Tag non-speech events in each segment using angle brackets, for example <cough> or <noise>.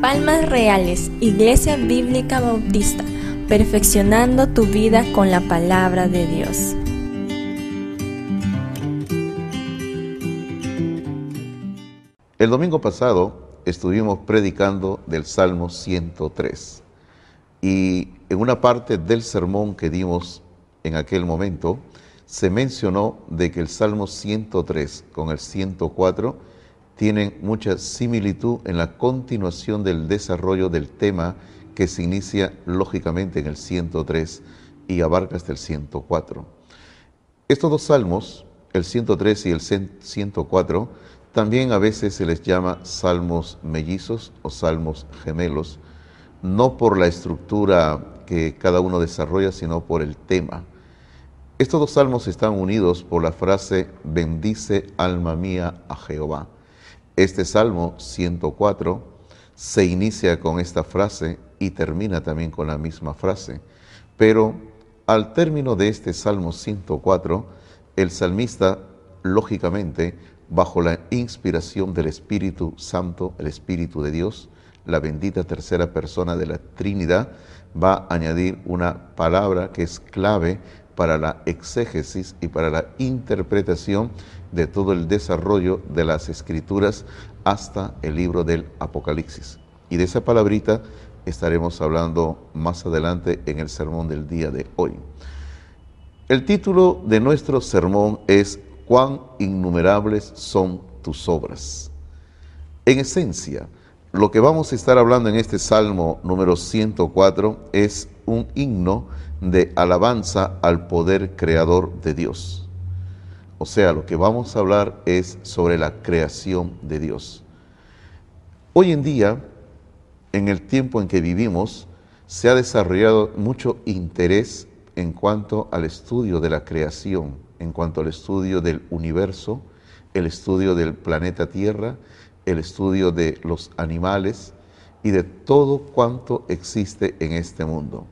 Palmas Reales, Iglesia Bíblica Bautista, perfeccionando tu vida con la palabra de Dios. El domingo pasado estuvimos predicando del Salmo 103 y en una parte del sermón que dimos en aquel momento se mencionó de que el Salmo 103 con el 104 tienen mucha similitud en la continuación del desarrollo del tema que se inicia lógicamente en el 103 y abarca hasta el 104. Estos dos salmos, el 103 y el 104, también a veces se les llama salmos mellizos o salmos gemelos, no por la estructura que cada uno desarrolla, sino por el tema. Estos dos salmos están unidos por la frase, bendice alma mía a Jehová. Este Salmo 104 se inicia con esta frase y termina también con la misma frase. Pero al término de este Salmo 104, el salmista, lógicamente, bajo la inspiración del Espíritu Santo, el Espíritu de Dios, la bendita tercera persona de la Trinidad, va a añadir una palabra que es clave para la exégesis y para la interpretación de todo el desarrollo de las escrituras hasta el libro del Apocalipsis. Y de esa palabrita estaremos hablando más adelante en el sermón del día de hoy. El título de nuestro sermón es Cuán innumerables son tus obras. En esencia, lo que vamos a estar hablando en este Salmo número 104 es un himno de alabanza al poder creador de Dios. O sea, lo que vamos a hablar es sobre la creación de Dios. Hoy en día, en el tiempo en que vivimos, se ha desarrollado mucho interés en cuanto al estudio de la creación, en cuanto al estudio del universo, el estudio del planeta Tierra, el estudio de los animales y de todo cuanto existe en este mundo.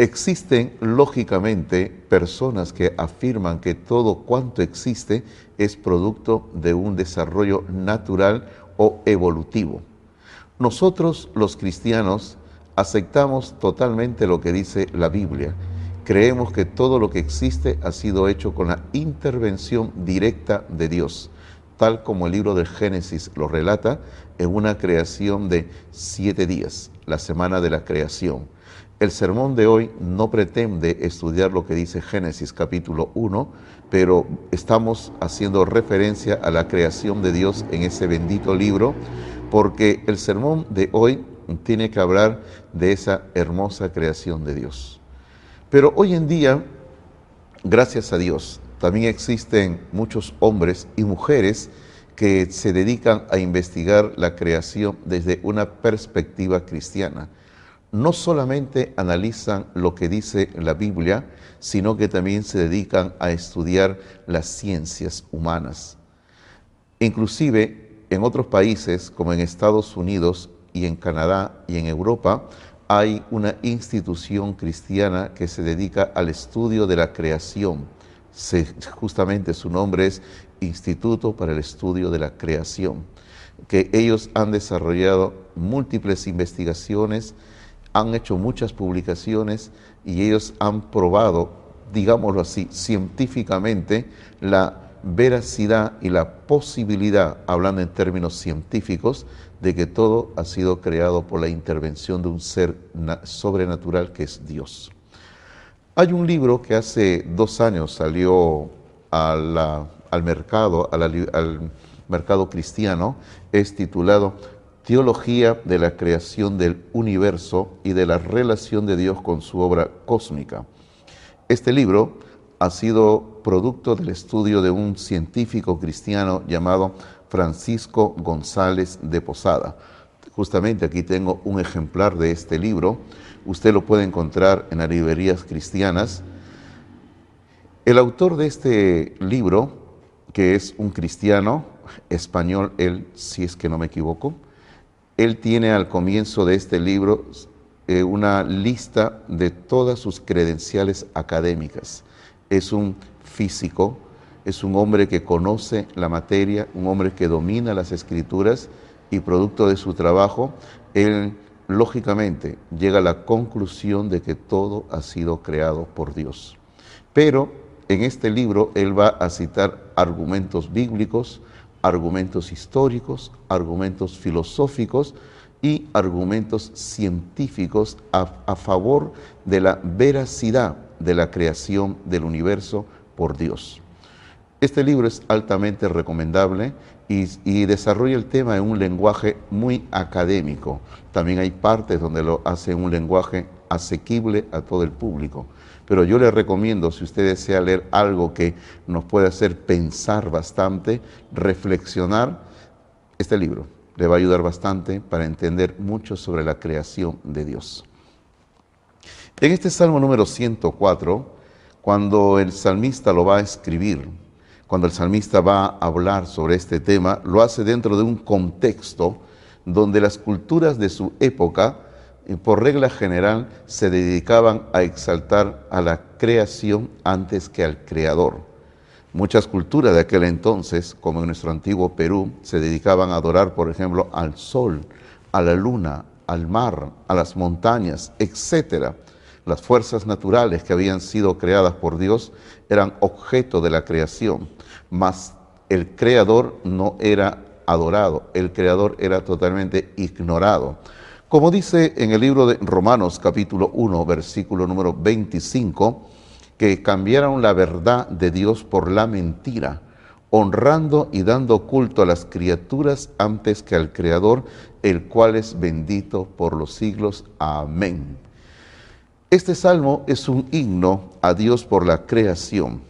Existen lógicamente personas que afirman que todo cuanto existe es producto de un desarrollo natural o evolutivo. Nosotros los cristianos aceptamos totalmente lo que dice la Biblia. Creemos que todo lo que existe ha sido hecho con la intervención directa de Dios, tal como el libro del Génesis lo relata en una creación de siete días, la semana de la creación el sermón de hoy no pretende estudiar lo que dice Génesis capítulo 1, pero estamos haciendo referencia a la creación de Dios en ese bendito libro, porque el sermón de hoy tiene que hablar de esa hermosa creación de Dios. Pero hoy en día, gracias a Dios, también existen muchos hombres y mujeres que se dedican a investigar la creación desde una perspectiva cristiana no solamente analizan lo que dice la Biblia, sino que también se dedican a estudiar las ciencias humanas. Inclusive en otros países, como en Estados Unidos y en Canadá y en Europa, hay una institución cristiana que se dedica al estudio de la creación. justamente su nombre es Instituto para el Estudio de la Creación, que ellos han desarrollado múltiples investigaciones, han hecho muchas publicaciones y ellos han probado, digámoslo así, científicamente la veracidad y la posibilidad, hablando en términos científicos, de que todo ha sido creado por la intervención de un ser sobrenatural que es Dios. Hay un libro que hace dos años salió al mercado, al mercado cristiano, es titulado Teología de la creación del universo y de la relación de Dios con su obra cósmica. Este libro ha sido producto del estudio de un científico cristiano llamado Francisco González de Posada. Justamente aquí tengo un ejemplar de este libro. Usted lo puede encontrar en las librerías cristianas. El autor de este libro, que es un cristiano español, él, si es que no me equivoco, él tiene al comienzo de este libro eh, una lista de todas sus credenciales académicas. Es un físico, es un hombre que conoce la materia, un hombre que domina las escrituras y producto de su trabajo, él lógicamente llega a la conclusión de que todo ha sido creado por Dios. Pero en este libro él va a citar argumentos bíblicos, argumentos históricos, argumentos filosóficos y argumentos científicos a, favor de la veracidad de la creación del universo por Dios. Este libro es altamente recomendable y, desarrolla el tema en un lenguaje muy académico. También hay partes donde lo hace en un lenguaje asequible a todo el público. Pero yo les recomiendo, si usted desea leer algo que nos puede hacer pensar bastante, reflexionar, este libro le va a ayudar bastante para entender mucho sobre la creación de Dios. En este Salmo número 104, cuando el salmista lo va a escribir, cuando el salmista va a hablar sobre este tema, lo hace dentro de un contexto donde las culturas de su época, eh, por regla general, se dedicaban a exaltar a la creación antes que al creador. Muchas culturas de aquel entonces, como en nuestro antiguo Perú, se dedicaban a adorar, por ejemplo, al sol, a la luna, al mar, a las montañas, etc. Las fuerzas naturales que habían sido creadas por Dios eran objeto de la creación mas el creador no era adorado, el creador era totalmente ignorado. Como dice en el libro de Romanos capítulo 1, versículo número 25, que cambiaron la verdad de Dios por la mentira, honrando y dando culto a las criaturas antes que al Creador, el cual es bendito por los siglos. Amén. Este salmo es un himno a Dios por la creación.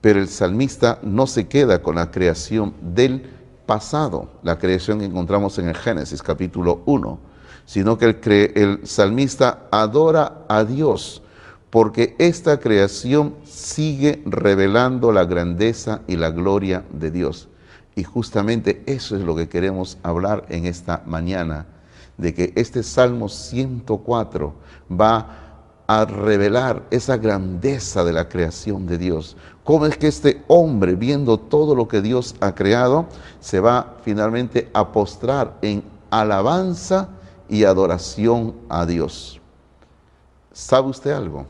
Pero el salmista no se queda con la creación del pasado, la creación que encontramos en el Génesis capítulo 1, sino que el, salmista adora a Dios porque esta creación sigue revelando la grandeza y la gloria de Dios. Y justamente eso es lo que queremos hablar en esta mañana, de que este Salmo 104 va a revelar esa grandeza de la creación de Dios. Cómo es que este hombre, viendo todo lo que Dios ha creado, se va finalmente a postrar en alabanza y adoración a Dios. ¿Sabe usted algo?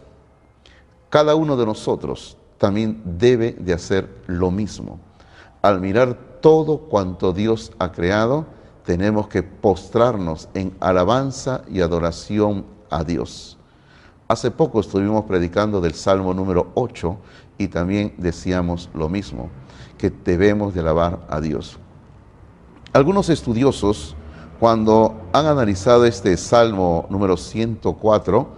Cada uno de nosotros también debe de hacer lo mismo. Al mirar todo cuanto Dios ha creado, tenemos que postrarnos en alabanza y adoración a Dios. Hace poco estuvimos predicando del Salmo número 8 y también decíamos lo mismo, que debemos de alabar a Dios. Algunos estudiosos, cuando han analizado este Salmo número 104,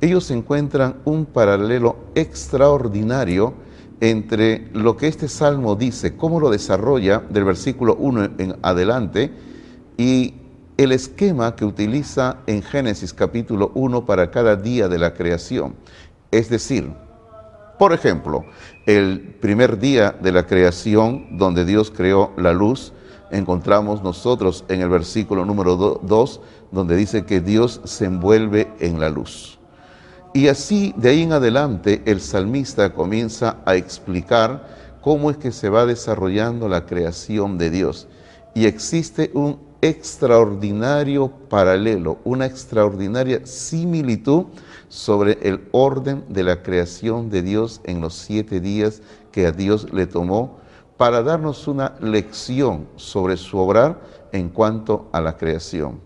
ellos encuentran un paralelo extraordinario entre lo que este salmo dice, cómo lo desarrolla del versículo 1 en adelante, y el esquema que utiliza en Génesis capítulo 1 para cada día de la creación. Es decir, por ejemplo, el primer día de la creación donde Dios creó la luz, encontramos nosotros en el versículo número 2 donde dice que Dios se envuelve en la luz. Y así de ahí en adelante el salmista comienza a explicar cómo es que se va desarrollando la creación de Dios. Y existe un extraordinario paralelo, una extraordinaria similitud sobre el orden de la creación de Dios en los siete días que a Dios le tomó para darnos una lección sobre su obrar en cuanto a la creación.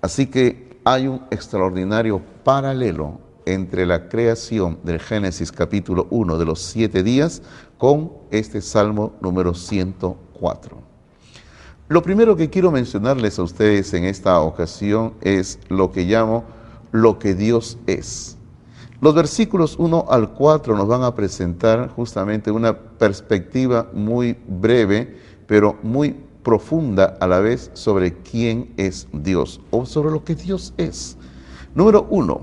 Así que hay un extraordinario paralelo entre la creación del Génesis capítulo 1 de los siete días con este Salmo número 104. Lo primero que quiero mencionarles a ustedes en esta ocasión es lo que llamo lo que Dios es. Los versículos 1 al 4 nos van a presentar justamente una perspectiva muy breve, pero muy profunda a la vez sobre quién es Dios o sobre lo que Dios es. Número 1.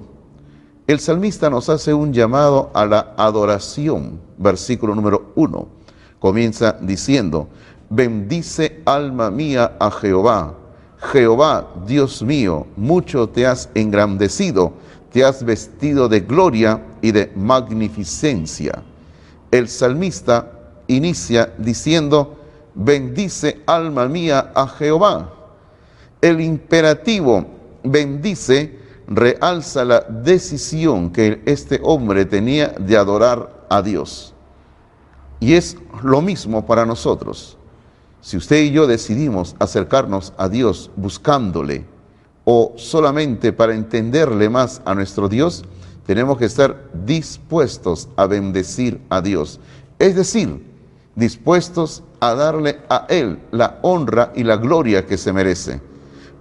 El salmista nos hace un llamado a la adoración. Versículo número 1. Comienza diciendo, Bendice alma mía a Jehová. Jehová, Dios mío, mucho te has engrandecido, te has vestido de gloria y de magnificencia. El salmista inicia diciendo, bendice alma mía a Jehová. El imperativo bendice realza la decisión que este hombre tenía de adorar a Dios. Y es lo mismo para nosotros. Si usted y yo decidimos acercarnos a Dios buscándole o solamente para entenderle más a nuestro Dios, tenemos que estar dispuestos a bendecir a Dios. Es decir, dispuestos a darle a Él la honra y la gloria que se merece.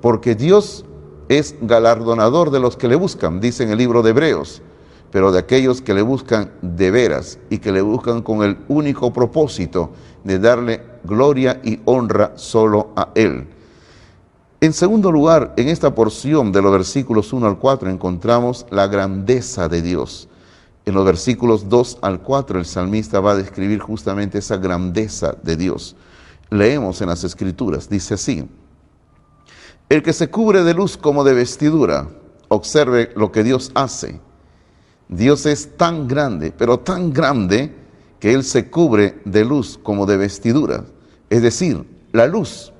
Porque Dios es galardonador de los que le buscan, dice en el libro de Hebreos, pero de aquellos que le buscan de veras y que le buscan con el único propósito de darle gloria y honra solo a Él. En segundo lugar, en esta porción de los versículos 1 al 4 encontramos la grandeza de Dios. En los versículos 2 al 4 el salmista va a describir justamente esa grandeza de Dios. Leemos en las escrituras, dice así, el que se cubre de luz como de vestidura, observe lo que Dios hace. Dios es tan grande, pero tan grande que Él se cubre de luz como de vestidura. Es decir, la luz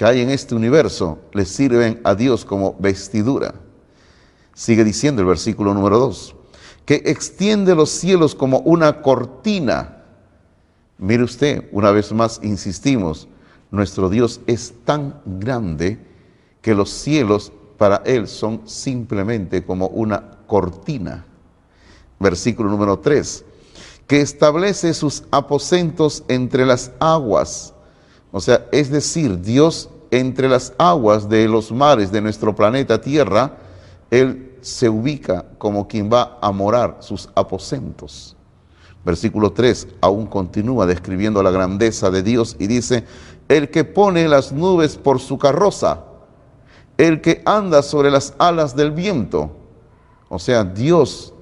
que hay en este universo le sirven a Dios como vestidura. Sigue diciendo el versículo número 2, que extiende los cielos como una cortina. Mire usted, una vez más insistimos, nuestro Dios es tan grande que los cielos para Él son simplemente como una cortina. Versículo número 3, que establece sus aposentos entre las aguas o sea, es decir, Dios entre las aguas de los mares de nuestro planeta Tierra, Él se ubica como quien va a morar sus aposentos. Versículo 3 aún continúa describiendo la grandeza de Dios y dice, el que pone las nubes por su carroza, el que anda sobre las alas del viento. O sea, Dios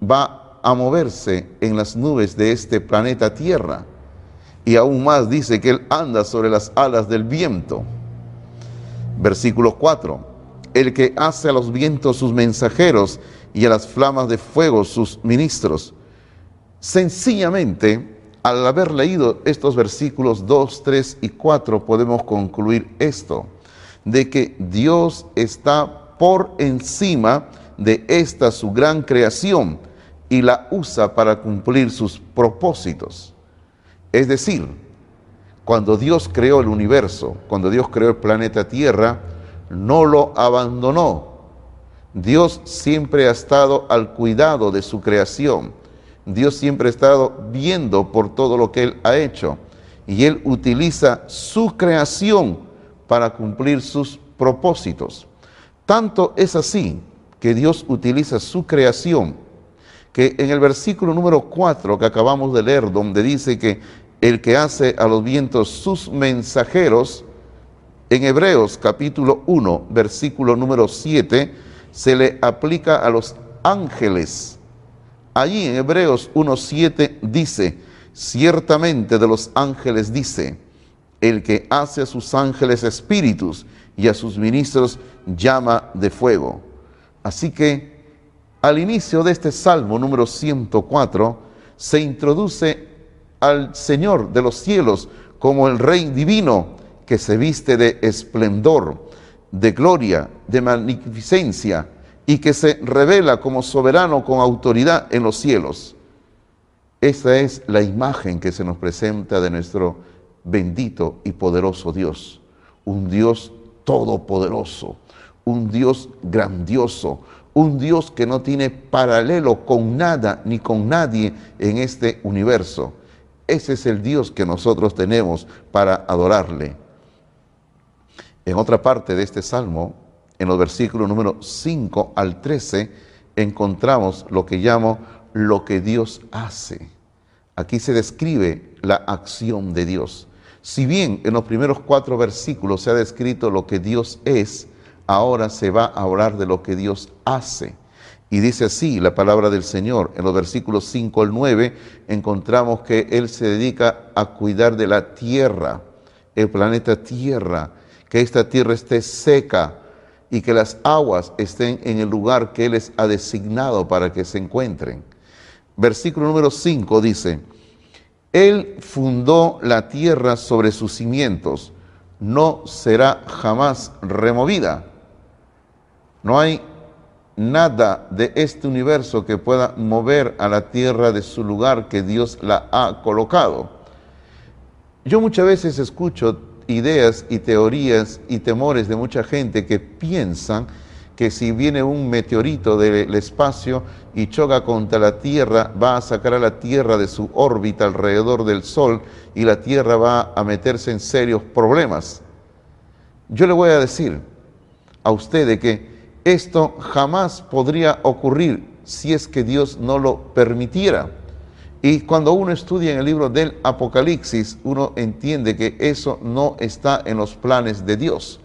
va a moverse en las nubes de este planeta Tierra. Y aún más dice que Él anda sobre las alas del viento. Versículo 4. El que hace a los vientos sus mensajeros y a las flamas de fuego sus ministros. Sencillamente, al haber leído estos versículos 2, 3 y 4, podemos concluir esto, de que Dios está por encima de esta su gran creación y la usa para cumplir sus propósitos. Es decir, cuando Dios creó el universo, cuando Dios creó el planeta Tierra, no lo abandonó. Dios siempre ha estado al cuidado de su creación. Dios siempre ha estado viendo por todo lo que Él ha hecho. Y Él utiliza su creación para cumplir sus propósitos. Tanto es así que Dios utiliza su creación que en el versículo número 4 que acabamos de leer, donde dice que el que hace a los vientos sus mensajeros, en Hebreos capítulo 1, versículo número 7, se le aplica a los ángeles. Allí en Hebreos 1.7 dice, ciertamente de los ángeles dice, el que hace a sus ángeles espíritus y a sus ministros llama de fuego. Así que al inicio de este Salmo número 104 se introduce al Señor de los cielos como el Rey divino que se viste de esplendor, de gloria, de magnificencia y que se revela como soberano con autoridad en los cielos. Esta es la imagen que se nos presenta de nuestro bendito y poderoso Dios, un Dios todopoderoso, un Dios grandioso, un Dios que no tiene paralelo con nada ni con nadie en este universo. Ese es el Dios que nosotros tenemos para adorarle. En otra parte de este salmo, en los versículos número 5 al 13, encontramos lo que llamo lo que Dios hace. Aquí se describe la acción de Dios. Si bien en los primeros cuatro versículos se ha descrito lo que Dios es, ahora se va a hablar de lo que Dios hace. Y dice así la palabra del Señor. En los versículos 5 al 9 encontramos que Él se dedica a cuidar de la tierra, el planeta Tierra, que esta tierra esté seca y que las aguas estén en el lugar que Él les ha designado para que se encuentren. Versículo número 5 dice, Él fundó la tierra sobre sus cimientos, no será jamás removida. No hay nada de este universo que pueda mover a la tierra de su lugar que Dios la ha colocado. Yo muchas veces escucho ideas y teorías y temores de mucha gente que piensan que si viene un meteorito del espacio y choca contra la Tierra, va a sacar a la Tierra de su órbita alrededor del Sol y la Tierra va a meterse en serios problemas. Yo le voy a decir a usted que esto jamás podría ocurrir si es que Dios no lo permitiera. Y cuando uno estudia en el libro del Apocalipsis, uno entiende que eso no está en los planes de Dios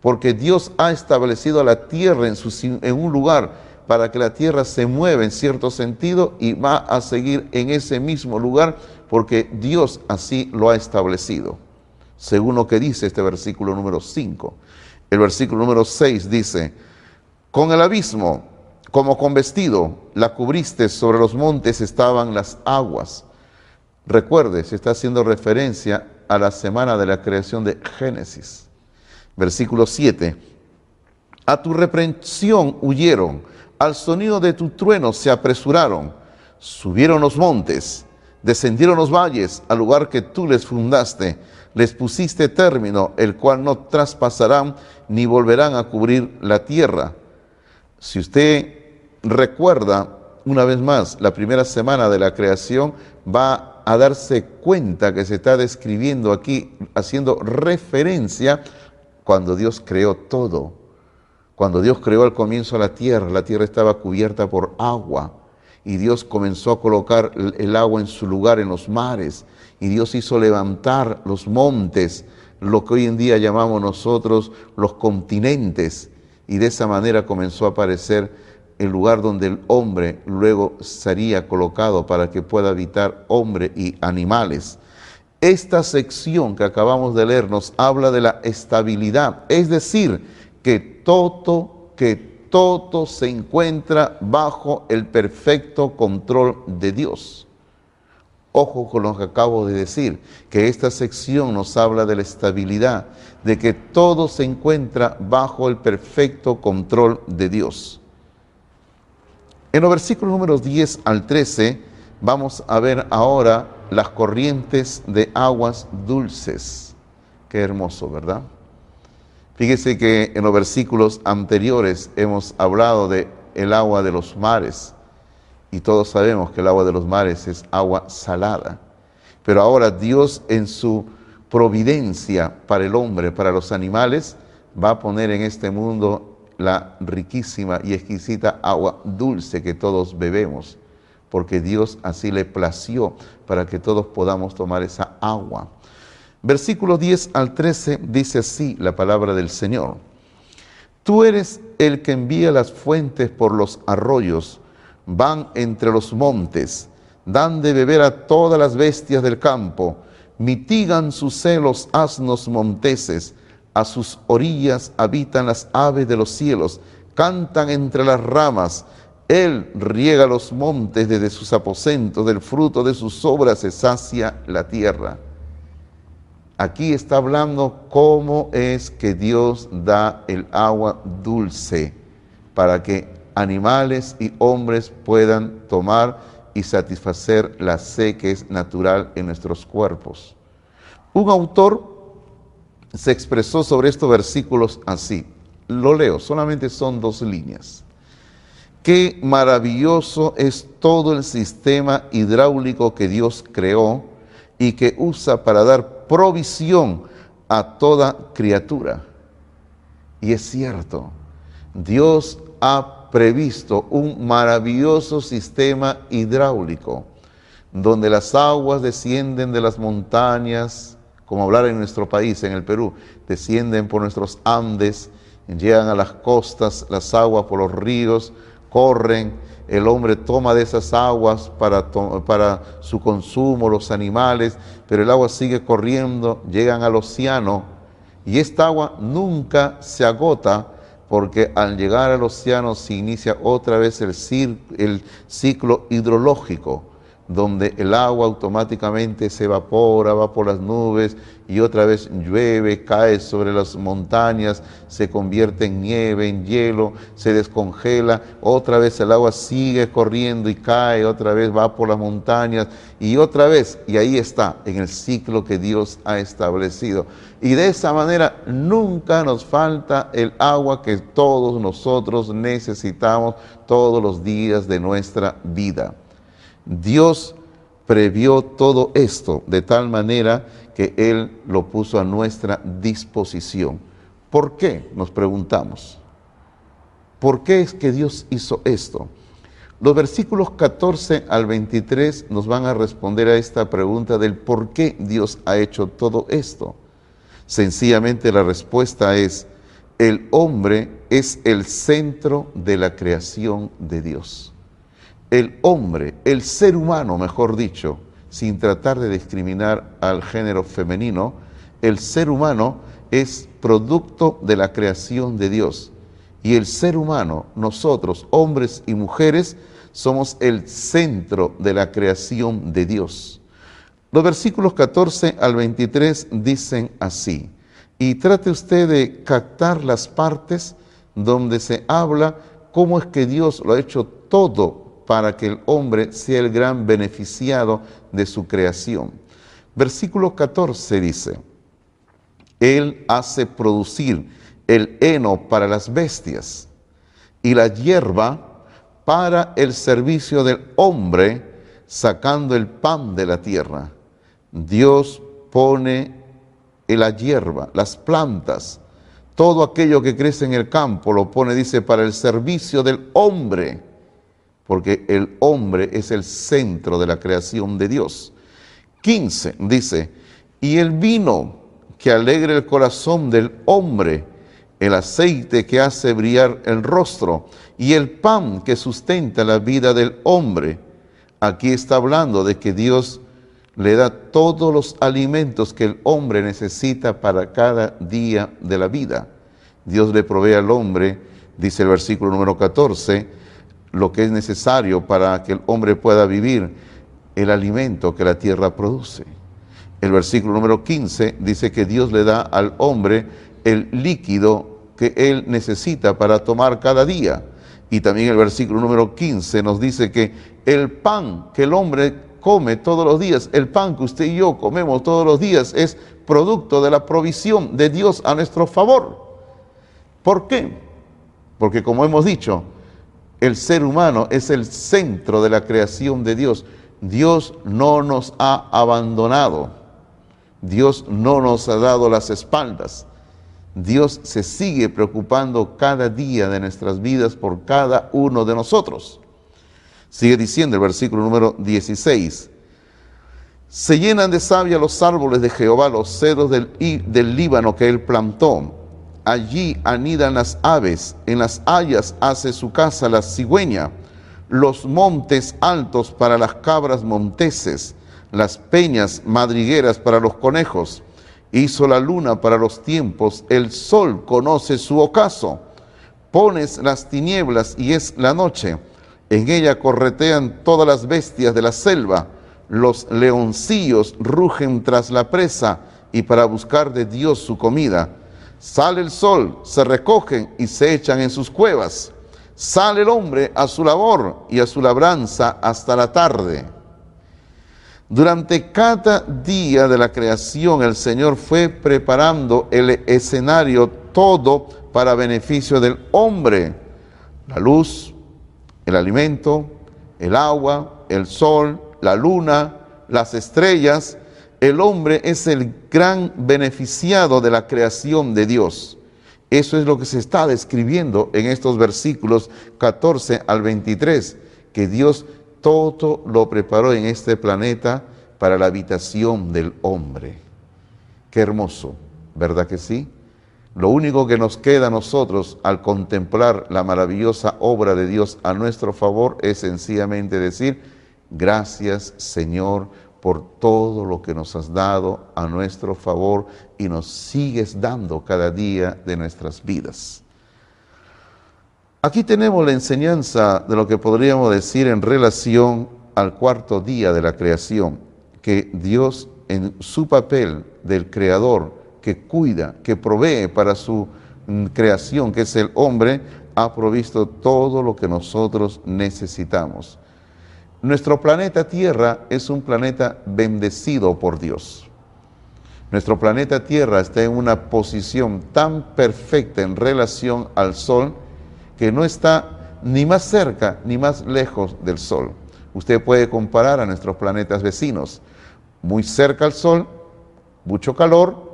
porque Dios ha establecido a la tierra en, en, un lugar para que la tierra se mueva en cierto sentido y va a seguir en ese mismo lugar porque Dios así lo ha establecido, según lo que dice este versículo número 5. El versículo número 6 dice, con el abismo como con vestido la cubriste, sobre los montes estaban las aguas. Recuerde, se está haciendo referencia a la semana de la creación de Génesis versículo 7. A tu reprensión huyeron, al sonido de tu trueno se apresuraron, subieron los montes, descendieron los valles al lugar que tú les fundaste, les pusiste término, el cual no traspasarán ni volverán a cubrir la tierra. Si usted recuerda una vez más la primera semana de la creación, va a darse cuenta que se está describiendo aquí, haciendo referencia cuando Dios creó todo. Cuando Dios creó al comienzo la tierra, la tierra estaba cubierta por agua y Dios comenzó a colocar el agua en su lugar en los mares y Dios hizo levantar los montes, lo que hoy en día llamamos nosotros los continentes y de esa manera comenzó a aparecer el lugar donde el hombre luego sería colocado para que pueda habitar hombre y animales. Esta sección que acabamos de leer nos habla de la estabilidad, es decir, que todo, que todo se encuentra bajo el perfecto control de Dios. Ojo con lo que acabo de decir, que esta sección nos habla de la estabilidad, de que todo se encuentra bajo el perfecto control de Dios. En los versículos números 10 al 13 vamos a ver ahora las corrientes de aguas dulces. Qué hermoso, ¿verdad? Fíjese que en los versículos anteriores hemos hablado de el agua de los mares y todos sabemos que el agua de los mares es agua salada. Pero ahora Dios en su providencia para el hombre, para los animales, va a poner en este mundo la riquísima y exquisita agua dulce que todos bebemos porque Dios así le plació para que todos podamos tomar esa agua. Versículo 10 al 13 dice así la palabra del Señor. Tú eres el que envía las fuentes por los arroyos, van entre los montes, dan de beber a todas las bestias del campo, mitigan sus celos asnos monteses, a sus orillas habitan las aves de los cielos, cantan entre las ramas, él riega los montes desde sus aposentos, del fruto de sus obras se sacia la tierra. Aquí está hablando cómo es que Dios da el agua dulce para que animales y hombres puedan tomar y satisfacer la sed que es natural en nuestros cuerpos. Un autor se expresó sobre estos versículos así. Lo leo, solamente son dos líneas. Qué maravilloso es todo el sistema hidráulico que Dios creó y que usa para dar provisión a toda criatura. Y es cierto, Dios ha previsto un maravilloso sistema hidráulico donde las aguas descienden de las montañas, como hablar en nuestro país, en el Perú, descienden por nuestros Andes, llegan a las costas, las aguas por los ríos, corren, el hombre toma de esas aguas para, para su consumo, los animales, pero el agua sigue corriendo, llegan al océano y esta agua nunca se agota porque al llegar al océano se inicia otra vez el, ciclo hidrológico, donde el agua automáticamente se evapora, va por las nubes y otra vez llueve, cae sobre las montañas, se convierte en nieve, en hielo, se descongela, otra vez el agua sigue corriendo y cae, otra vez va por las montañas y otra vez, y ahí está, en el ciclo que Dios ha establecido. Y de esa manera nunca nos falta el agua que todos nosotros necesitamos todos los días de nuestra vida. Dios previó todo esto de tal manera que Él lo puso a nuestra disposición. ¿Por qué? Nos preguntamos. ¿Por qué es que Dios hizo esto? Los versículos 14 al 23 nos van a responder a esta pregunta del por qué Dios ha hecho todo esto. Sencillamente la respuesta es, el hombre es el centro de la creación de Dios el hombre, el ser humano, mejor dicho, sin tratar de discriminar al género femenino, el ser humano es producto de la creación de Dios. Y el ser humano, nosotros, hombres y mujeres, somos el centro de la creación de Dios. Los versículos 14 al 23 dicen así, y trate usted de captar las partes donde se habla cómo es que Dios lo ha hecho todo para que el hombre sea el gran beneficiado de su creación. Versículo 14 dice, Él hace producir el heno para las bestias y la hierba para el servicio del hombre, sacando el pan de la tierra. Dios pone la hierba, las plantas, todo aquello que crece en el campo, lo pone, dice, para el servicio del hombre porque el hombre es el centro de la creación de Dios. 15 dice, y el vino que alegra el corazón del hombre, el aceite que hace brillar el rostro y el pan que sustenta la vida del hombre. Aquí está hablando de que Dios le da todos los alimentos que el hombre necesita para cada día de la vida. Dios le provee al hombre, dice el versículo número 14, lo que es necesario para que el hombre pueda vivir, el alimento que la tierra produce. El versículo número 15 dice que Dios le da al hombre el líquido que él necesita para tomar cada día. Y también el versículo número 15 nos dice que el pan que el hombre come todos los días, el pan que usted y yo comemos todos los días, es producto de la provisión de Dios a nuestro favor. ¿Por qué? Porque como hemos dicho, el ser humano es el centro de la creación de Dios. Dios no nos ha abandonado. Dios no nos ha dado las espaldas. Dios se sigue preocupando cada día de nuestras vidas por cada uno de nosotros. Sigue diciendo el versículo número 16. Se llenan de savia los árboles de Jehová, los cedros del, del Líbano que él plantó allí anidan las aves, en las hayas hace su casa la cigüeña, los montes altos para las cabras monteses, las peñas madrigueras para los conejos. Hizo la luna para los tiempos, el sol conoce su ocaso. Pones las tinieblas y es la noche. En ella corretean todas las bestias de la selva. Los leoncillos rugen tras la presa y para buscar de Dios su comida. Sale el sol, se recogen y se echan en sus cuevas. Sale el hombre a su labor y a su labranza hasta la tarde. Durante cada día de la creación el Señor fue preparando el escenario todo para beneficio del hombre. La luz, el alimento, el agua, el sol, la luna, las estrellas, el hombre es el gran beneficiado de la creación de Dios. Eso es lo que se está describiendo en estos versículos 14 al 23, que Dios todo lo preparó en este planeta para la habitación del hombre. Qué hermoso, ¿verdad que sí? Lo único que nos queda a nosotros al contemplar la maravillosa obra de Dios a nuestro favor es sencillamente decir, gracias Señor por todo lo que nos has dado a nuestro favor y nos sigues dando cada día de nuestras vidas. Aquí tenemos la enseñanza de lo que podríamos decir en relación al cuarto día de la creación, que Dios en su papel del creador, que cuida, que provee para su mm, creación, que es el hombre, ha provisto todo lo que nosotros necesitamos. Nuestro planeta Tierra es un planeta bendecido por Dios. Nuestro planeta Tierra está en una posición tan perfecta en relación al Sol que no está ni más cerca ni más lejos del Sol. Usted puede comparar a nuestros planetas vecinos. Muy cerca al Sol, mucho calor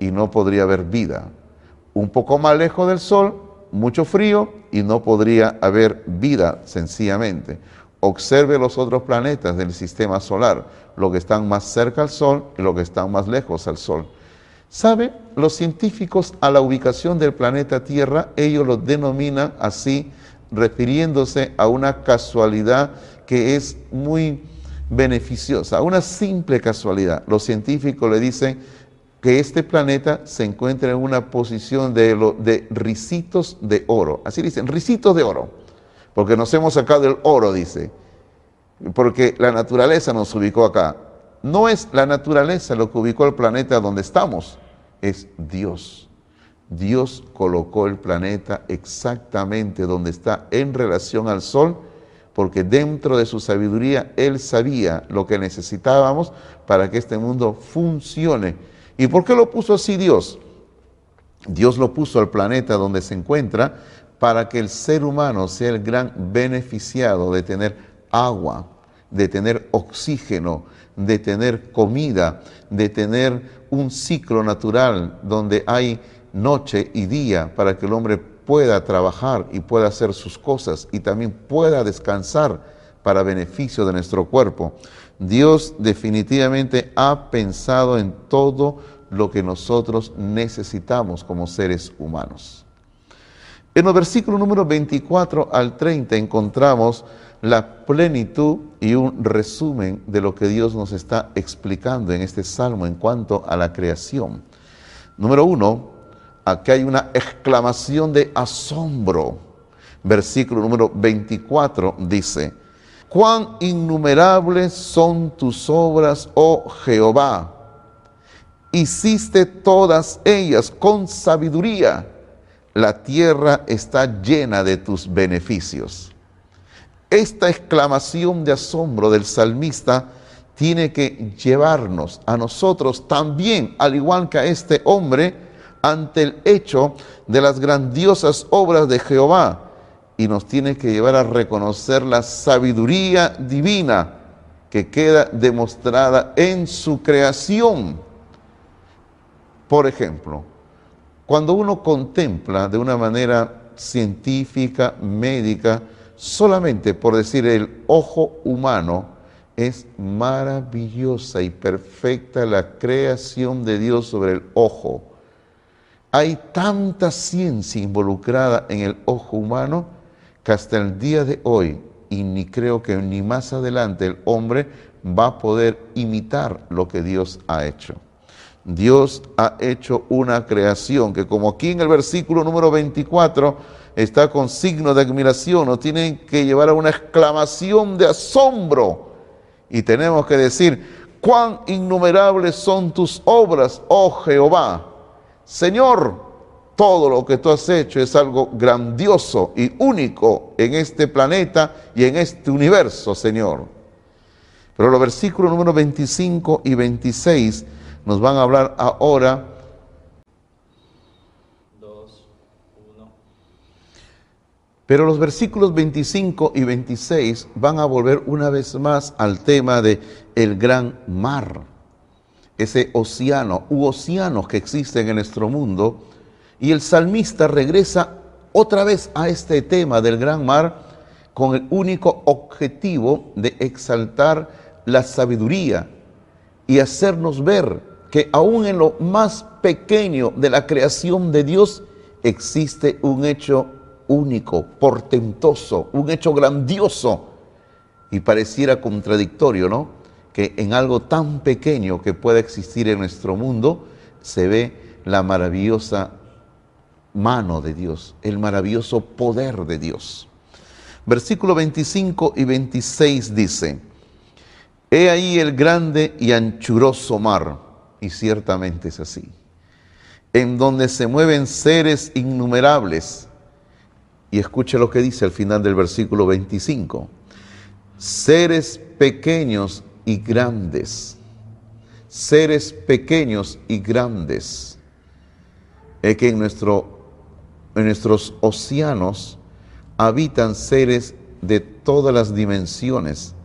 y no podría haber vida. Un poco más lejos del Sol, mucho frío y no podría haber vida sencillamente. Observe los otros planetas del sistema solar, los que están más cerca al Sol y los que están más lejos al Sol. ¿Sabe? Los científicos a la ubicación del planeta Tierra, ellos lo denominan así, refiriéndose a una casualidad que es muy beneficiosa, una simple casualidad. Los científicos le dicen que este planeta se encuentra en una posición de, de risitos de oro. Así dicen, risitos de oro. Porque nos hemos sacado el oro, dice. Porque la naturaleza nos ubicó acá. No es la naturaleza lo que ubicó el planeta donde estamos, es Dios. Dios colocó el planeta exactamente donde está en relación al Sol, porque dentro de su sabiduría Él sabía lo que necesitábamos para que este mundo funcione ¿Y por qué lo puso así Dios? Dios lo puso al planeta donde se encuentra para que el ser humano sea el gran beneficiado de tener agua, de tener oxígeno, de tener comida, de tener un ciclo natural donde hay noche y día para que el hombre pueda trabajar y pueda hacer sus cosas y también pueda descansar para beneficio de nuestro cuerpo. Dios definitivamente ha pensado en todo lo que nosotros necesitamos como seres humanos. En los versículos número 24 al 30 encontramos la plenitud y un resumen de lo que Dios nos está explicando en este salmo en cuanto a la creación. Número uno, aquí hay una exclamación de asombro. Versículo número 24 dice, cuán innumerables son tus obras, oh Jehová. Hiciste todas ellas con sabiduría. La tierra está llena de tus beneficios. Esta exclamación de asombro del salmista tiene que llevarnos a nosotros también, al igual que a este hombre, ante el hecho de las grandiosas obras de Jehová y nos tiene que llevar a reconocer la sabiduría divina que queda demostrada en su creación. Por ejemplo, cuando uno contempla de una manera científica, médica, solamente por decir el ojo humano, es maravillosa y perfecta la creación de Dios sobre el ojo. Hay tanta ciencia involucrada en el ojo humano que hasta el día de hoy, y ni creo que ni más adelante el hombre va a poder imitar lo que Dios ha hecho. Dios ha hecho una creación que como aquí en el versículo número 24 está con signo de admiración, nos tienen que llevar a una exclamación de asombro. Y tenemos que decir, cuán innumerables son tus obras, oh Jehová. Señor, todo lo que tú has hecho es algo grandioso y único en este planeta y en este universo, Señor. Pero los versículos número 25 y 26 nos van a hablar ahora. Pero los versículos 25 y 26 van a volver una vez más al tema de el gran mar, ese océano u océanos que existen en nuestro mundo y el salmista regresa otra vez a este tema del gran mar con el único objetivo de exaltar la sabiduría y hacernos ver que aún en lo más pequeño de la creación de Dios existe un hecho único, portentoso, un hecho grandioso. Y pareciera contradictorio, ¿no? Que en algo tan pequeño que pueda existir en nuestro mundo se ve la maravillosa mano de Dios, el maravilloso poder de Dios. Versículo 25 y 26 dice, He ahí el grande y anchuroso mar, y ciertamente es así, en donde se mueven seres innumerables. Y escuche lo que dice al final del versículo 25. Seres pequeños y grandes. Seres pequeños y grandes. Es que en, nuestro, en nuestros océanos habitan seres de todas las dimensiones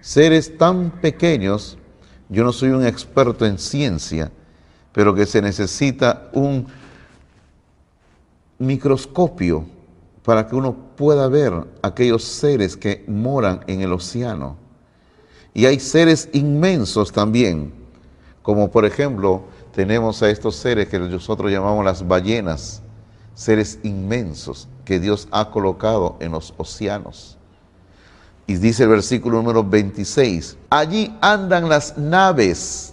seres tan pequeños, yo no soy un experto en ciencia, pero que se necesita un microscopio para que uno pueda ver aquellos seres que moran en el océano. Y hay seres inmensos también, como por ejemplo tenemos a estos seres que nosotros llamamos las ballenas, seres inmensos que Dios ha colocado en los océanos. Y dice el versículo número 26, allí andan las naves.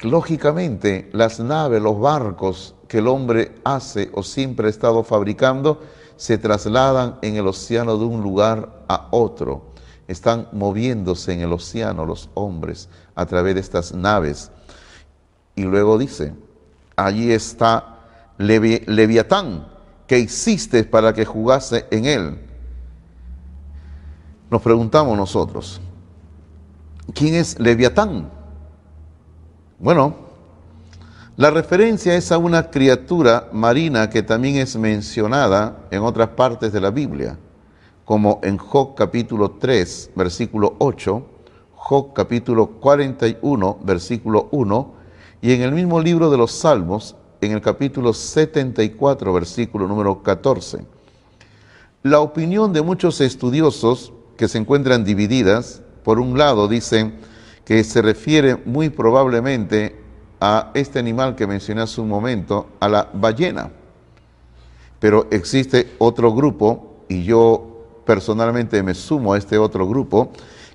Lógicamente, las naves, los barcos que el hombre hace o siempre ha estado fabricando, se trasladan en el océano de un lugar a otro. Están moviéndose en el océano los hombres a través de estas naves. Y luego dice, allí está Leviatán, que hiciste para que jugase en él nos preguntamos nosotros, ¿quién es Leviatán? Bueno, la referencia es a una criatura marina que también es mencionada en otras partes de la Biblia, como en Job capítulo 3, versículo 8, Job capítulo 41, versículo 1, y en el mismo libro de los Salmos, en el capítulo 74, versículo número 14. La opinión de muchos estudiosos que se encuentran divididas. Por un lado dicen que se refiere muy probablemente a este animal que mencioné hace un momento, a la ballena. Pero existe otro grupo, y yo personalmente me sumo a este otro grupo,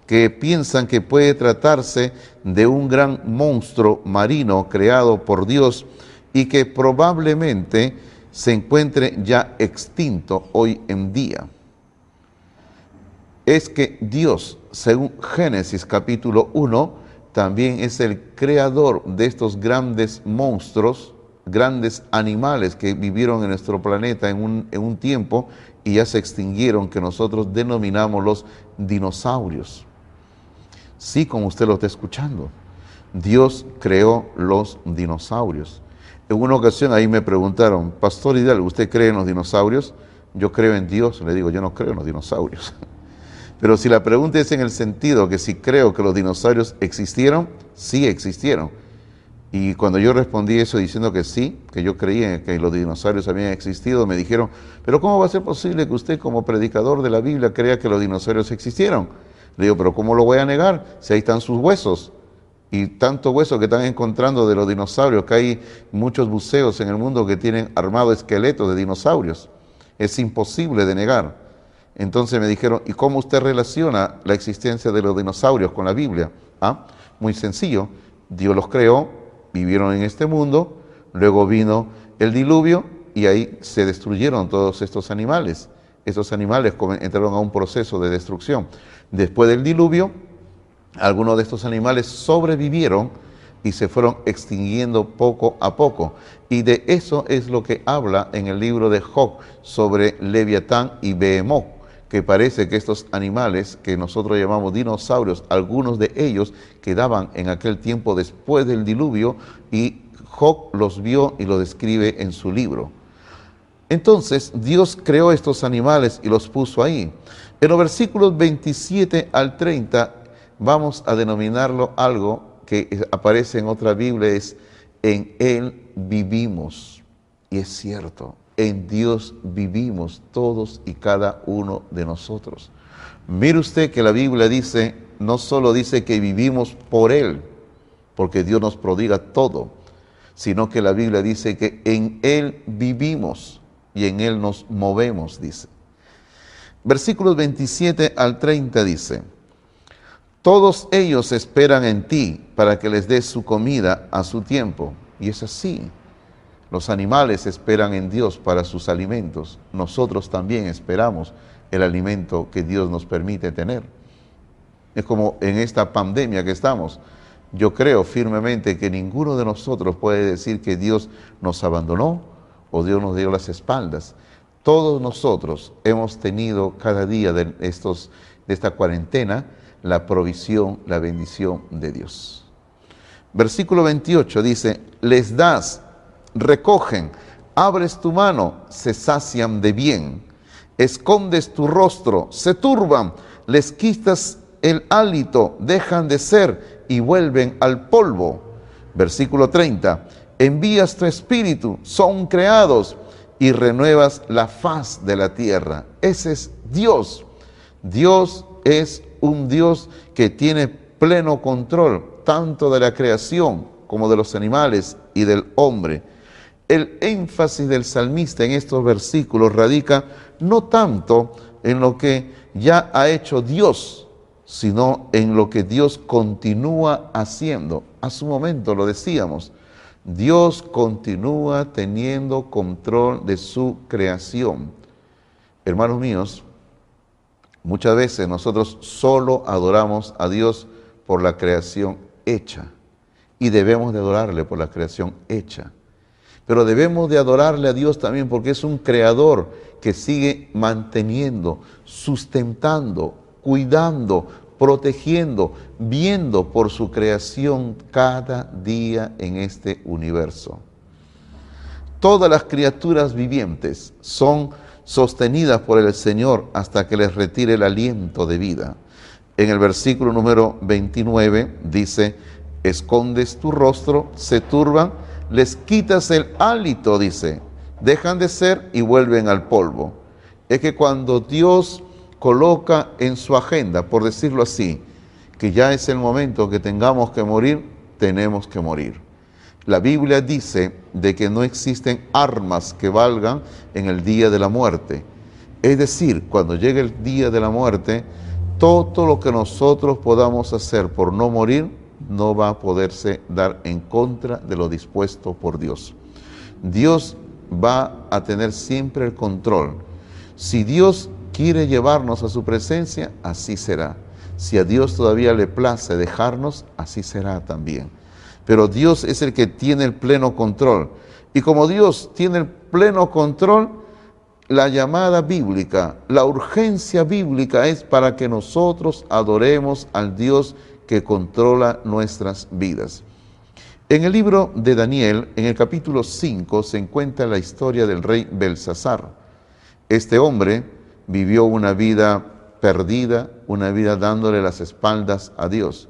que piensan que puede tratarse de un gran monstruo marino creado por Dios y que probablemente se encuentre ya extinto hoy en día es que Dios, según Génesis capítulo 1, también es el creador de estos grandes monstruos, grandes animales que vivieron en nuestro planeta en un, en un tiempo y ya se extinguieron, que nosotros denominamos los dinosaurios. Sí, como usted lo está escuchando, Dios creó los dinosaurios. En una ocasión ahí me preguntaron, Pastor Hidalgo, ¿usted cree en los dinosaurios? Yo creo en Dios. Le digo, yo no creo en los dinosaurios. <laughs> Pero si la pregunta es en el sentido que si creo que los dinosaurios existieron, sí existieron. Y cuando yo respondí eso diciendo que sí, que yo creía que los dinosaurios habían existido, me dijeron, pero ¿cómo va a ser posible que usted como predicador de la Biblia crea que los dinosaurios existieron? Le digo, pero ¿cómo lo voy a negar si ahí están sus huesos? Y tanto hueso que están encontrando de los dinosaurios, que hay muchos buceos en el mundo que tienen armado esqueletos de dinosaurios. Es imposible de negar. Entonces me dijeron, ¿y cómo usted relaciona la existencia de los dinosaurios con la Biblia? ¿Ah? Muy sencillo, Dios los creó, vivieron en este mundo, luego vino el diluvio y ahí se destruyeron todos estos animales. Estos animales entraron a un proceso de destrucción. Después del diluvio, algunos de estos animales sobrevivieron y se fueron extinguiendo poco a poco. Y de eso es lo que habla en el libro de Job sobre Leviatán y Behemoth que parece que estos animales que nosotros llamamos dinosaurios, algunos de ellos quedaban en aquel tiempo después del diluvio y Job los vio y lo describe en su libro. Entonces Dios creó estos animales y los puso ahí. En los versículos 27 al 30 vamos a denominarlo algo que aparece en otra Biblia, es en Él vivimos. Y es cierto, en Dios vivimos todos y cada uno de nosotros. Mire usted que la Biblia dice, no solo dice que vivimos por Él, porque Dios nos prodiga todo, sino que la Biblia dice que en Él vivimos y en Él nos movemos, dice. Versículos 27 al 30 dice, todos ellos esperan en ti para que les des su comida a su tiempo. Y es así. Los animales esperan en Dios para sus alimentos. Nosotros también esperamos el alimento que Dios nos permite tener. Es como en esta pandemia que estamos. Yo creo firmemente que ninguno de nosotros puede decir que Dios nos abandonó o Dios nos dio las espaldas. Todos nosotros hemos tenido cada día de, estos, de esta cuarentena la provisión, la bendición de Dios. Versículo 28 dice, les das, recogen, abres tu mano, se sacian de bien, escondes tu rostro, se turban, les quitas el hálito, dejan de ser y vuelven al polvo. Versículo 30, envías tu espíritu, son creados y renuevas la faz de la tierra. Ese es Dios. Dios es un Dios que tiene pleno control tanto de la creación como de los animales y del hombre. El énfasis del salmista en estos versículos radica no tanto en lo que ya ha hecho Dios, sino en lo que Dios continúa haciendo. A su momento lo decíamos, Dios continúa teniendo control de su creación. Hermanos míos, muchas veces nosotros solo adoramos a Dios por la creación hecha y debemos de adorarle por la creación hecha. Pero debemos de adorarle a Dios también porque es un creador que sigue manteniendo, sustentando, cuidando, protegiendo, viendo por su creación cada día en este universo. Todas las criaturas vivientes son sostenidas por el Señor hasta que les retire el aliento de vida. En el versículo número 29 dice, escondes tu rostro, se turban, les quitas el hálito, dice, dejan de ser y vuelven al polvo. Es que cuando Dios coloca en su agenda, por decirlo así, que ya es el momento que tengamos que morir, tenemos que morir. La Biblia dice de que no existen armas que valgan en el día de la muerte. Es decir, cuando llegue el día de la muerte, todo lo que nosotros podamos hacer por no morir no va a poderse dar en contra de lo dispuesto por Dios. Dios va a tener siempre el control. Si Dios quiere llevarnos a su presencia, así será. Si a Dios todavía le place dejarnos, así será también. Pero Dios es el que tiene el pleno control. Y como Dios tiene el pleno control, la llamada bíblica, la urgencia bíblica es para que nosotros adoremos al Dios que controla nuestras vidas. En el libro de Daniel, en el capítulo 5, se encuentra la historia del rey Belsasar. Este hombre vivió una vida perdida, una vida dándole las espaldas a Dios.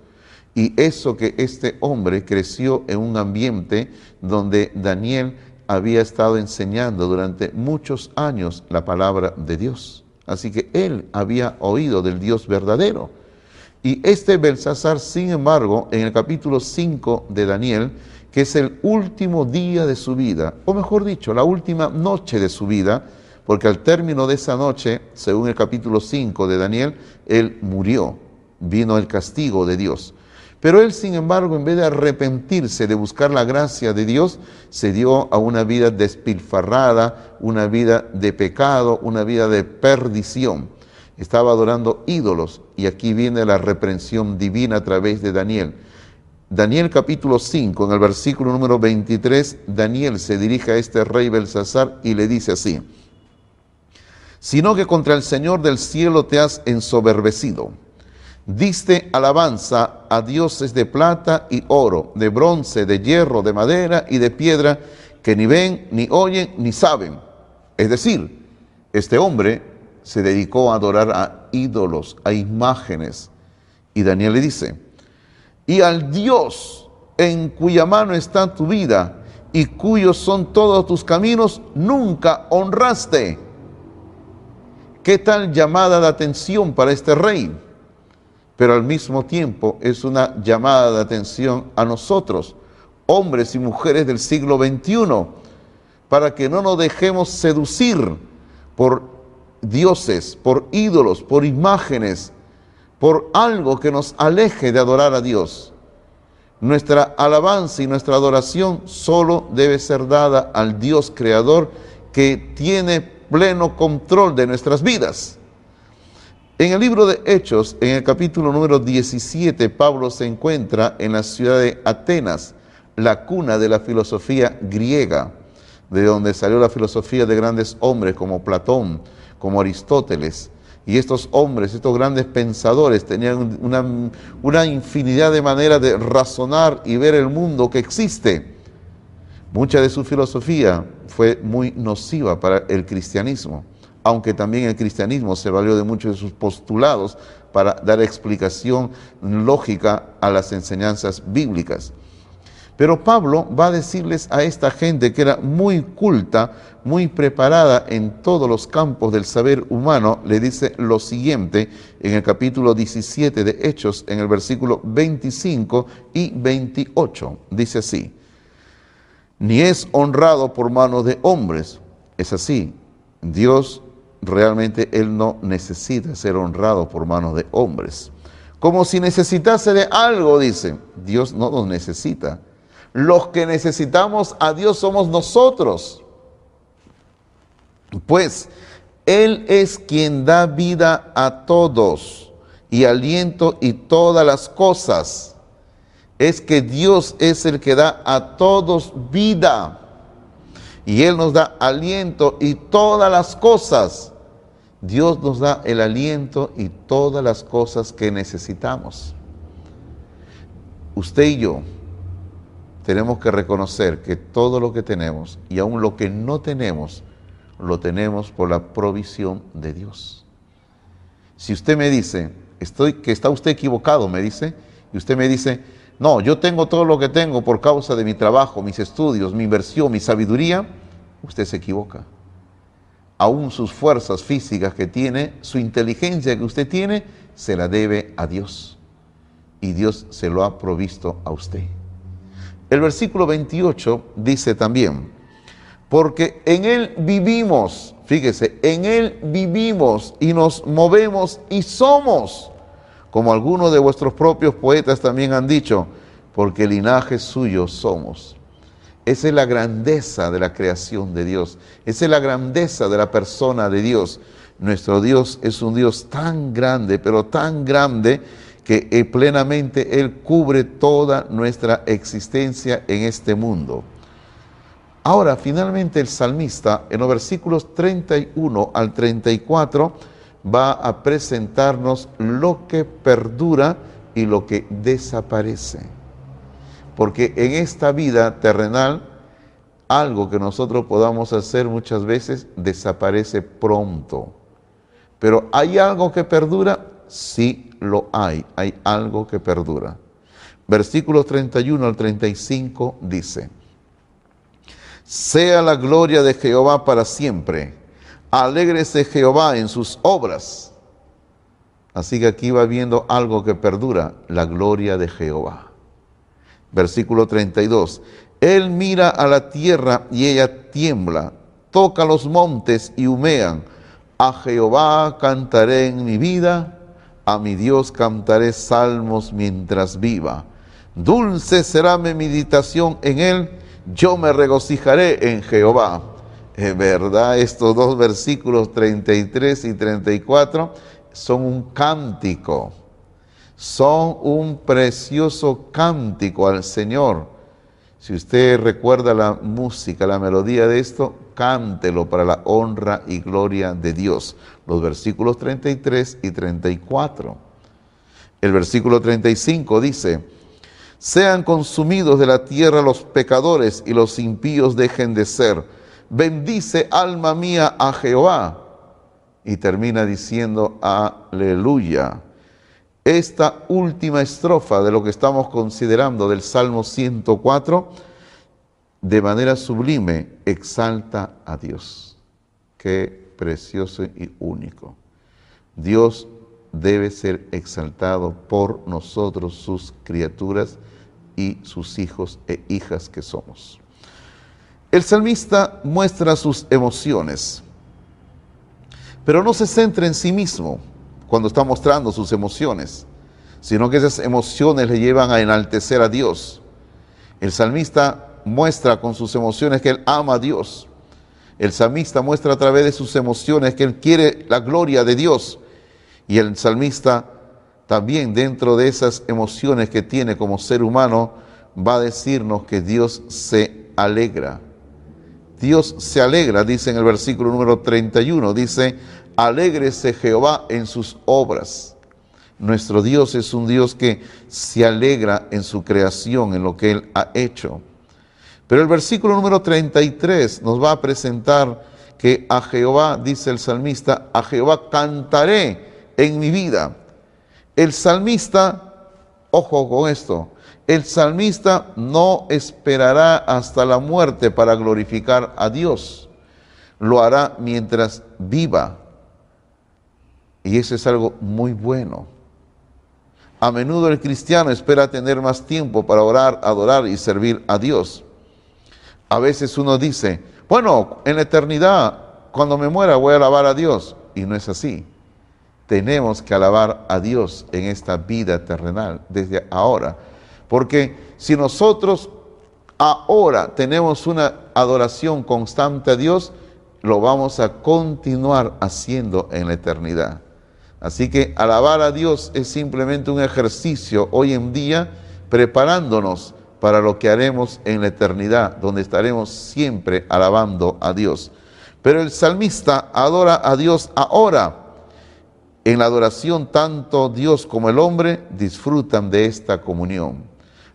Y eso que este hombre creció en un ambiente donde Daniel había estado enseñando durante muchos años la palabra de Dios. Así que él había oído del Dios verdadero. Y este Belsasar, sin embargo, en el capítulo 5 de Daniel, que es el último día de su vida, o mejor dicho, la última noche de su vida, porque al término de esa noche, según el capítulo 5 de Daniel, él murió, vino el castigo de Dios. Pero él, sin embargo, en vez de arrepentirse, de buscar la gracia de Dios, se dio a una vida despilfarrada, una vida de pecado, una vida de perdición. Estaba adorando ídolos y aquí viene la reprensión divina a través de Daniel. Daniel capítulo 5, en el versículo número 23, Daniel se dirige a este rey Belsasar y le dice así, sino que contra el Señor del cielo te has ensoberbecido. Diste alabanza a dioses de plata y oro, de bronce, de hierro, de madera y de piedra, que ni ven, ni oyen, ni saben. Es decir, este hombre se dedicó a adorar a ídolos, a imágenes. Y Daniel le dice, y al Dios en cuya mano está tu vida y cuyos son todos tus caminos, nunca honraste ¿Qué tal llamada de atención para este rey? Pero al mismo tiempo es una llamada de atención a nosotros, hombres y mujeres del siglo XXI, para que no nos dejemos seducir por dioses, por ídolos, por imágenes, por algo que nos aleje de adorar a Dios. Nuestra alabanza y nuestra adoración solo debe ser dada al Dios creador que tiene pleno control de nuestras vidas. En el libro de Hechos, en el capítulo número 17, Pablo se encuentra en la ciudad de Atenas, la cuna de la filosofía griega, de donde salió la filosofía de grandes hombres como Platón, como Aristóteles. Y estos hombres, estos grandes pensadores, tenían una, infinidad de maneras de razonar y ver el mundo que existe. Mucha de su filosofía fue muy nociva para el cristianismo, aunque también el cristianismo se valió de muchos de sus postulados para dar explicación lógica a las enseñanzas bíblicas. Pero Pablo va a decirles a esta gente que era muy culta, muy preparada en todos los campos del saber humano, le dice lo siguiente en el capítulo 17 de Hechos, en el versículo 25 y 28. Dice así, ni es honrado por manos de hombres. Es así, Dios realmente Él no necesita ser honrado por manos de hombres. Como si necesitase de algo, dice, Dios no nos necesita los que necesitamos a Dios somos nosotros. Pues Él es quien da vida a todos y aliento y todas las cosas. Es que Dios es el que da a todos vida. Y Él nos da aliento y todas las cosas. Dios nos da el aliento y todas las cosas que necesitamos. Usted y yo tenemos que reconocer que todo lo que tenemos y aún lo que no tenemos, lo tenemos por la provisión de Dios. Si usted me dice, que está usted equivocado, me dice, y usted me dice, no, yo tengo todo lo que tengo por causa de mi trabajo, mis estudios, mi inversión, mi sabiduría, usted se equivoca. Aún sus fuerzas físicas que tiene, su inteligencia que usted tiene, se la debe a Dios. Y Dios se lo ha provisto a usted. El versículo 28 dice también, porque en Él vivimos, fíjese, en Él vivimos y nos movemos y somos, como algunos de vuestros propios poetas también han dicho, porque linaje suyo somos. Esa es la grandeza de la creación de Dios, esa es la grandeza de la persona de Dios. Nuestro Dios es un Dios tan grande, pero tan grande, que eh, plenamente Él cubre toda nuestra existencia en este mundo. Ahora, finalmente el salmista en los versículos 31 al 34 va a presentarnos lo que perdura y lo que desaparece. Porque en esta vida terrenal, algo que nosotros podamos hacer muchas veces desaparece pronto. Pero hay algo que perdura, sí lo hay, hay algo que perdura. Versículos 31 al 35 dice, sea la gloria de Jehová para siempre, alégrese Jehová en sus obras. Así que aquí va viendo algo que perdura, la gloria de Jehová. Versículo 32, Él mira a la tierra y ella tiembla, toca los montes y humean. A Jehová cantaré en mi vida a mi Dios cantaré salmos mientras viva. Dulce será mi meditación en él, yo me regocijaré en Jehová. Es verdad, estos dos versículos 33 y 34 son un cántico, son un precioso cántico al Señor. Si usted recuerda la música, la melodía de esto, cántelo para la honra y gloria de Dios. Los versículos 33 y 34. El versículo 35 dice, sean consumidos de la tierra los pecadores y los impíos dejen de ser. Bendice alma mía a Jehová. Y termina diciendo, aleluya esta última estrofa de lo que estamos considerando del Salmo 104, de manera sublime exalta a Dios. Qué precioso y único. Dios debe ser exaltado por nosotros, sus criaturas y sus hijos e hijas que somos. El salmista muestra sus emociones, pero no se centra en sí mismo cuando está mostrando sus emociones, sino que esas emociones le llevan a enaltecer a Dios. El salmista muestra con sus emociones que él ama a Dios. El salmista muestra a través de sus emociones que él quiere la gloria de Dios. Y el salmista también dentro de esas emociones que tiene como ser humano, va a decirnos que Dios se alegra. Dios se alegra, dice en el versículo número 31, dice, alégrese Jehová en sus obras. Nuestro Dios es un Dios que se alegra en su creación, en lo que Él ha hecho. Pero el versículo número 33 nos va a presentar que a Jehová, dice el salmista, a Jehová cantaré en mi vida. El salmista, ojo con esto, el salmista no esperará hasta la muerte para glorificar a Dios. Lo hará mientras viva. Y eso es algo muy bueno. A menudo el cristiano espera tener más tiempo para orar, adorar y servir a Dios. A veces uno dice, bueno, en la eternidad, cuando me muera voy a alabar a Dios. Y no es así tenemos que alabar a Dios en esta vida terrenal desde ahora. Porque si nosotros ahora tenemos una adoración constante a Dios, lo vamos a continuar haciendo en la eternidad. Así que alabar a Dios es simplemente un ejercicio hoy en día preparándonos para lo que haremos en la eternidad, donde estaremos siempre alabando a Dios. Pero el salmista adora a Dios ahora en la adoración, tanto Dios como el hombre disfrutan de esta comunión.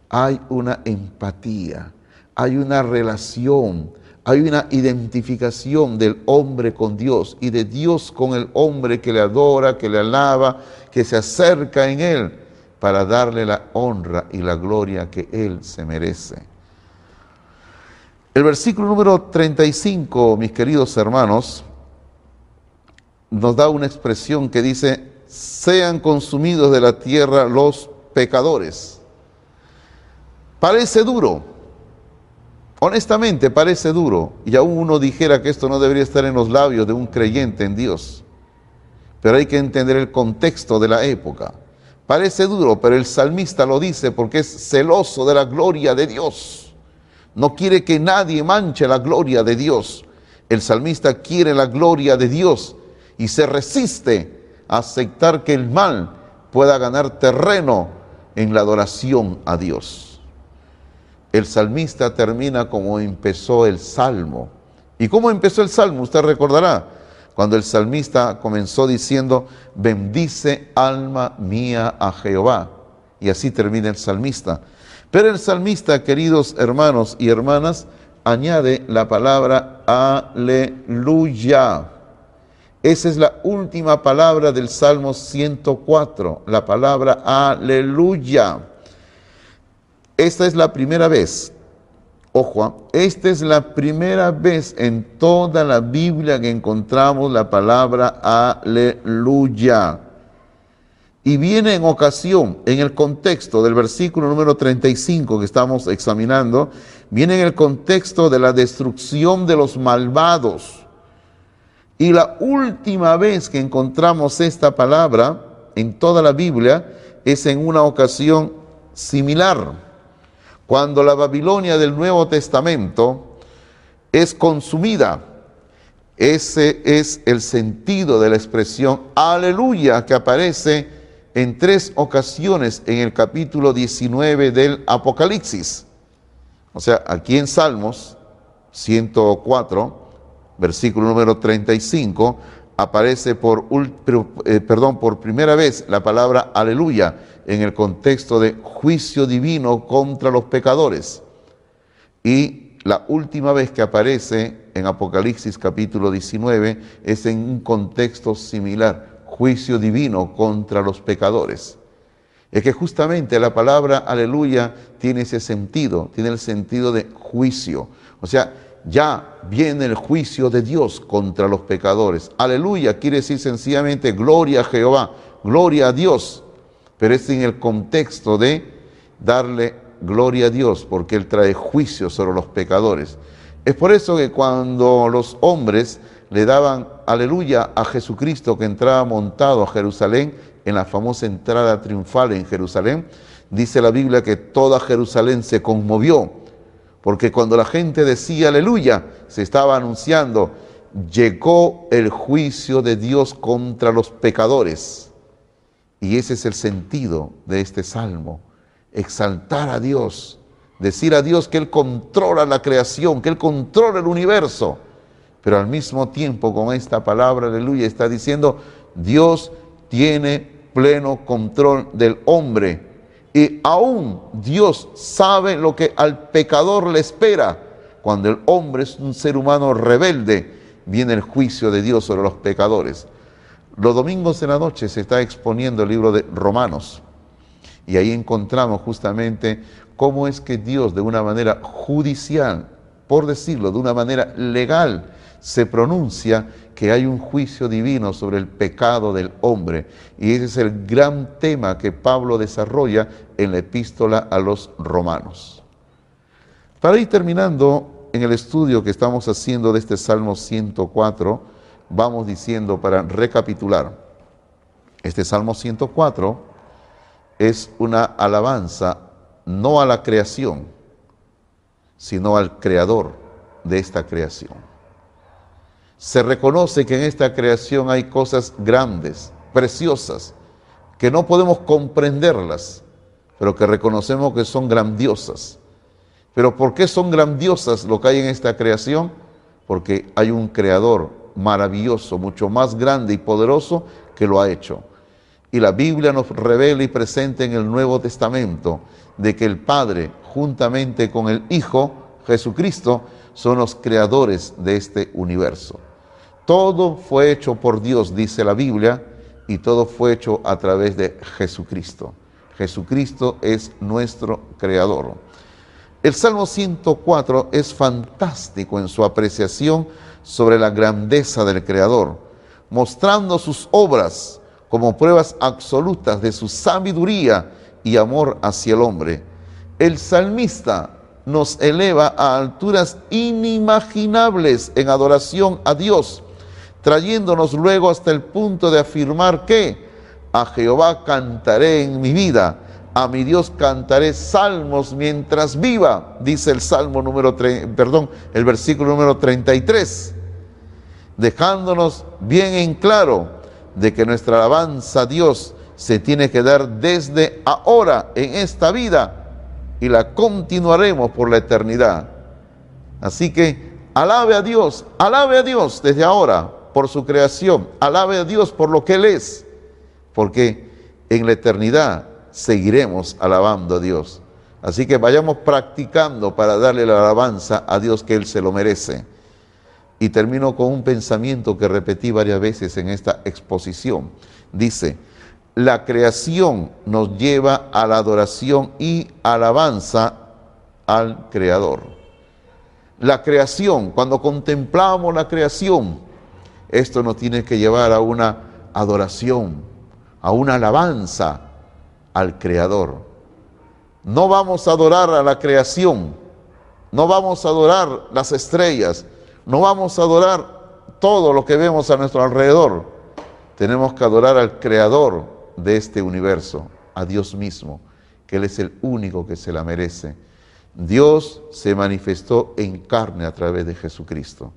Hay una empatía, hay una relación, hay una identificación del hombre con Dios y de Dios con el hombre que le adora, que le alaba, que se acerca en él para darle la honra y la gloria que él se merece. El versículo número 35, mis queridos hermanos, nos da una expresión que dice, sean consumidos de la tierra los pecadores. Parece duro, honestamente parece duro, y aún uno dijera que esto no debería estar en los labios de un creyente en Dios, pero hay que entender el contexto de la época. Parece duro, pero el salmista lo dice porque es celoso de la gloria de Dios. No quiere que nadie manche la gloria de Dios. El salmista quiere la gloria de Dios y se resiste a aceptar que el mal pueda ganar terreno en la adoración a Dios. El salmista termina como empezó el salmo. ¿Y cómo empezó el salmo? Usted recordará, cuando el salmista comenzó diciendo, bendice alma mía a Jehová. Y así termina el salmista. Pero el salmista, queridos hermanos y hermanas, añade la palabra aleluya. Esa es la última palabra del Salmo 104, la palabra aleluya. Esta es la primera vez, ojo, esta es la primera vez en toda la Biblia que encontramos la palabra aleluya. Y viene en ocasión, en el contexto del versículo número 35 que estamos examinando, viene en el contexto de la destrucción de los malvados. Y la última vez que encontramos esta palabra en toda la Biblia es en una ocasión similar, cuando la Babilonia del Nuevo Testamento es consumida. Ese es el sentido de la expresión aleluya que aparece en tres ocasiones en el capítulo 19 del Apocalipsis. O sea, aquí en Salmos 104 versículo número 35, aparece por, eh, perdón, por primera vez la palabra aleluya en el contexto de juicio divino contra los pecadores. Y la última vez que aparece en Apocalipsis capítulo 19 es en un contexto similar, juicio divino contra los pecadores. Es que justamente la palabra aleluya tiene ese sentido, tiene el sentido de juicio. O sea, ya viene el juicio de Dios contra los pecadores. Aleluya quiere decir sencillamente gloria a Jehová, gloria a Dios, pero es en el contexto de darle gloria a Dios, porque Él trae juicio sobre los pecadores. Es por eso que cuando los hombres le daban aleluya a Jesucristo que entraba montado a Jerusalén, en la famosa entrada triunfal en Jerusalén, dice la Biblia que toda Jerusalén se conmovió porque cuando la gente decía aleluya, se estaba anunciando, llegó el juicio de Dios contra los pecadores. Y ese es el sentido de este salmo, exaltar a Dios, decir a Dios que Él controla la creación, que Él controla el universo, pero al mismo tiempo con esta palabra, aleluya, está diciendo, Dios tiene pleno control del hombre y aún Dios sabe lo que al pecador le espera. Cuando el hombre es un ser humano rebelde, viene el juicio de Dios sobre los pecadores. Los domingos en la noche se está exponiendo el libro de Romanos y ahí encontramos justamente cómo es que Dios de una manera judicial, por decirlo, de una manera legal, se pronuncia que hay un juicio divino sobre el pecado del hombre. Y ese es el gran tema que Pablo desarrolla en la epístola a los romanos. Para ir terminando en el estudio que estamos haciendo de este Salmo 104, vamos diciendo para recapitular. Este Salmo 104 es una alabanza no a la creación, sino al creador de esta creación. Se reconoce que en esta creación hay cosas grandes, preciosas, que no podemos comprenderlas, pero que reconocemos que son grandiosas. Pero ¿por qué son grandiosas lo que hay en esta creación? Porque hay un creador maravilloso, mucho más grande y poderoso que lo ha hecho. Y la Biblia nos revela y presenta en el Nuevo Testamento de que el Padre, juntamente con el Hijo, Jesucristo, son los creadores de este universo. Todo fue hecho por Dios, dice la Biblia, y todo fue hecho a través de Jesucristo. Jesucristo es nuestro creador. El Salmo 104 es fantástico en su apreciación sobre la grandeza del Creador, mostrando sus obras como pruebas absolutas de su sabiduría y amor hacia el hombre. El salmista nos eleva a alturas inimaginables en adoración a Dios, trayéndonos luego hasta el punto de afirmar que a Jehová cantaré en mi vida, a mi Dios cantaré salmos mientras viva, dice el salmo número perdón, el versículo número 33 dejándonos bien en claro de que nuestra alabanza a Dios se tiene que dar desde ahora en esta vida y la continuaremos por la eternidad. Así que alabe a Dios, alabe a Dios desde ahora por su creación, alabe a Dios por lo que Él es, porque en la eternidad seguiremos alabando a Dios. Así que vayamos practicando para darle la alabanza a Dios que Él se lo merece. Y termino con un pensamiento que repetí varias veces en esta exposición. Dice, la creación nos lleva a la adoración y alabanza al Creador. La creación, cuando contemplamos la creación, esto nos tiene que llevar a una adoración, a una alabanza al Creador. No vamos a adorar a la creación, no vamos a adorar las estrellas, no vamos a adorar todo lo que vemos a nuestro alrededor. Tenemos que adorar al creador de este universo, a Dios mismo, que Él es el único que se la merece. Dios se manifestó en carne a través de Jesucristo.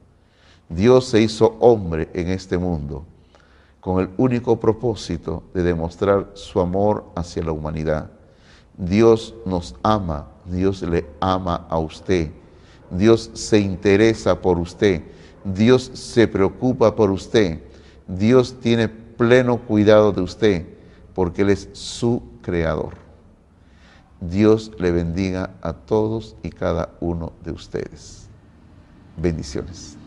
Dios se hizo hombre en este mundo con el único propósito de demostrar su amor hacia la humanidad. Dios nos ama, Dios le ama a usted. Dios se interesa por usted, Dios se preocupa por usted, Dios tiene pleno cuidado de usted, porque Él es su creador. Dios le bendiga a todos y cada uno de ustedes. Bendiciones.